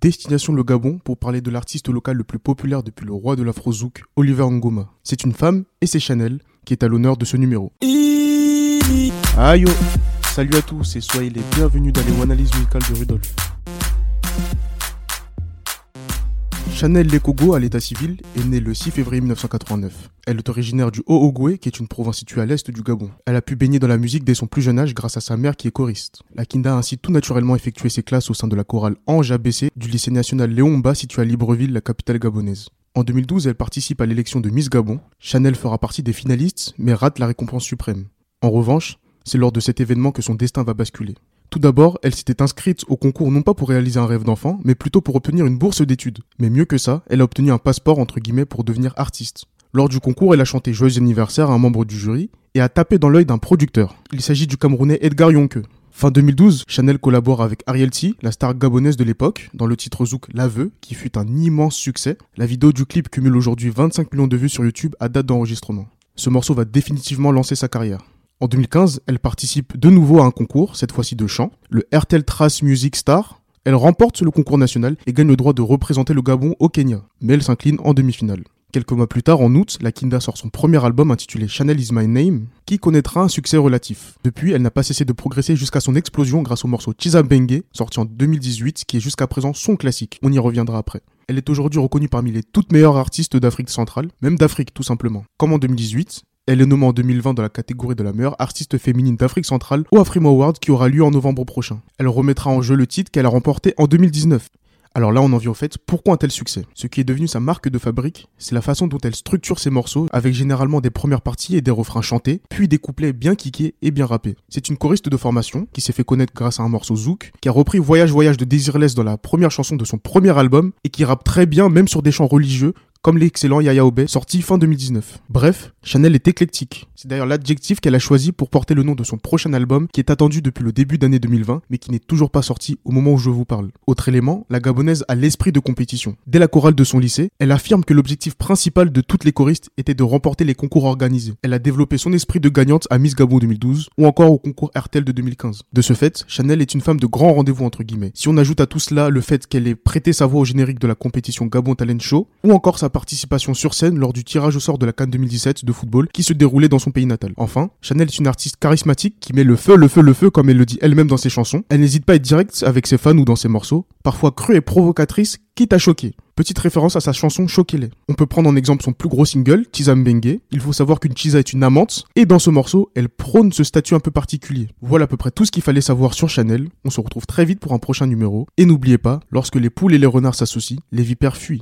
destination le Gabon pour parler de l'artiste local le plus populaire depuis le roi de l'afrozouk, Oliver Ngoma. C'est une femme et c'est Chanel qui est à l'honneur de ce numéro. Aïe oh. Salut à tous et soyez les bienvenus dans les analyses musicales de Rudolf. Chanel Lekogo, à l'état civil, est née le 6 février 1989. Elle est originaire du Haut-Ogoué, qui est une province située à l'est du Gabon. Elle a pu baigner dans la musique dès son plus jeune âge grâce à sa mère qui est choriste. La Kinda a ainsi tout naturellement effectué ses classes au sein de la chorale Ange ABC du lycée national Léon Mba situé à Libreville, la capitale gabonaise. En 2012, elle participe à l'élection de Miss Gabon. Chanel fera partie des finalistes, mais rate la récompense suprême. En revanche, c'est lors de cet événement que son destin va basculer. Tout d'abord, elle s'était inscrite au concours non pas pour réaliser un rêve d'enfant, mais plutôt pour obtenir une bourse d'études. Mais mieux que ça, elle a obtenu un passeport entre guillemets pour devenir artiste. Lors du concours, elle a chanté Joyeux anniversaire à un membre du jury et a tapé dans l'œil d'un producteur. Il s'agit du Camerounais Edgar Yonke. Fin 2012, Chanel collabore avec Ariel T, la star gabonaise de l'époque, dans le titre Zouk L'Aveu, qui fut un immense succès. La vidéo du clip cumule aujourd'hui 25 millions de vues sur YouTube à date d'enregistrement. Ce morceau va définitivement lancer sa carrière. En 2015, elle participe de nouveau à un concours, cette fois-ci de chant, le RTL Trace Music Star. Elle remporte le concours national et gagne le droit de représenter le Gabon au Kenya, mais elle s'incline en demi-finale. Quelques mois plus tard, en août, la Kinda sort son premier album intitulé Chanel is my name, qui connaîtra un succès relatif. Depuis, elle n'a pas cessé de progresser jusqu'à son explosion grâce au morceau Chizabenge, sorti en 2018, qui est jusqu'à présent son classique. On y reviendra après. Elle est aujourd'hui reconnue parmi les toutes meilleures artistes d'Afrique centrale, même d'Afrique tout simplement. Comme en 2018, elle est nommée en 2020 dans la catégorie de la meilleure artiste féminine d'Afrique centrale au Afrima Award qui aura lieu en novembre prochain. Elle remettra en jeu le titre qu'elle a remporté en 2019. Alors là, on en vient au fait, pourquoi un tel succès? Ce qui est devenu sa marque de fabrique, c'est la façon dont elle structure ses morceaux, avec généralement des premières parties et des refrains chantés, puis des couplets bien kickés et bien rappés. C'est une choriste de formation, qui s'est fait connaître grâce à un morceau Zouk, qui a repris Voyage Voyage de Desireless dans la première chanson de son premier album, et qui rappe très bien même sur des chants religieux, comme l'excellent Yaya Obey, sorti fin 2019. Bref, Chanel est éclectique. C'est d'ailleurs l'adjectif qu'elle a choisi pour porter le nom de son prochain album qui est attendu depuis le début d'année 2020 mais qui n'est toujours pas sorti au moment où je vous parle. Autre élément, la gabonaise a l'esprit de compétition. Dès la chorale de son lycée, elle affirme que l'objectif principal de toutes les choristes était de remporter les concours organisés. Elle a développé son esprit de gagnante à Miss Gabon 2012 ou encore au concours RTL de 2015. De ce fait, Chanel est une femme de grand rendez-vous entre guillemets. Si on ajoute à tout cela le fait qu'elle ait prêté sa voix au générique de la compétition Gabon Talent Show ou encore sa participation sur scène lors du tirage au sort de la Cannes 2017 de football qui se déroulait dans son pays natal. Enfin, Chanel est une artiste charismatique qui met le feu, le feu, le feu comme elle le dit elle-même dans ses chansons. Elle n'hésite pas à être directe avec ses fans ou dans ses morceaux, parfois crue et provocatrice, quitte à choquer. Petite référence à sa chanson Choquez-les. On peut prendre en exemple son plus gros single, Mbenge. Il faut savoir qu'une Chiza est une amante, et dans ce morceau, elle prône ce statut un peu particulier. Voilà à peu près tout ce qu'il fallait savoir sur Chanel. On se retrouve très vite pour un prochain numéro. Et n'oubliez pas, lorsque les poules et les renards s'associent, les vipères fuient.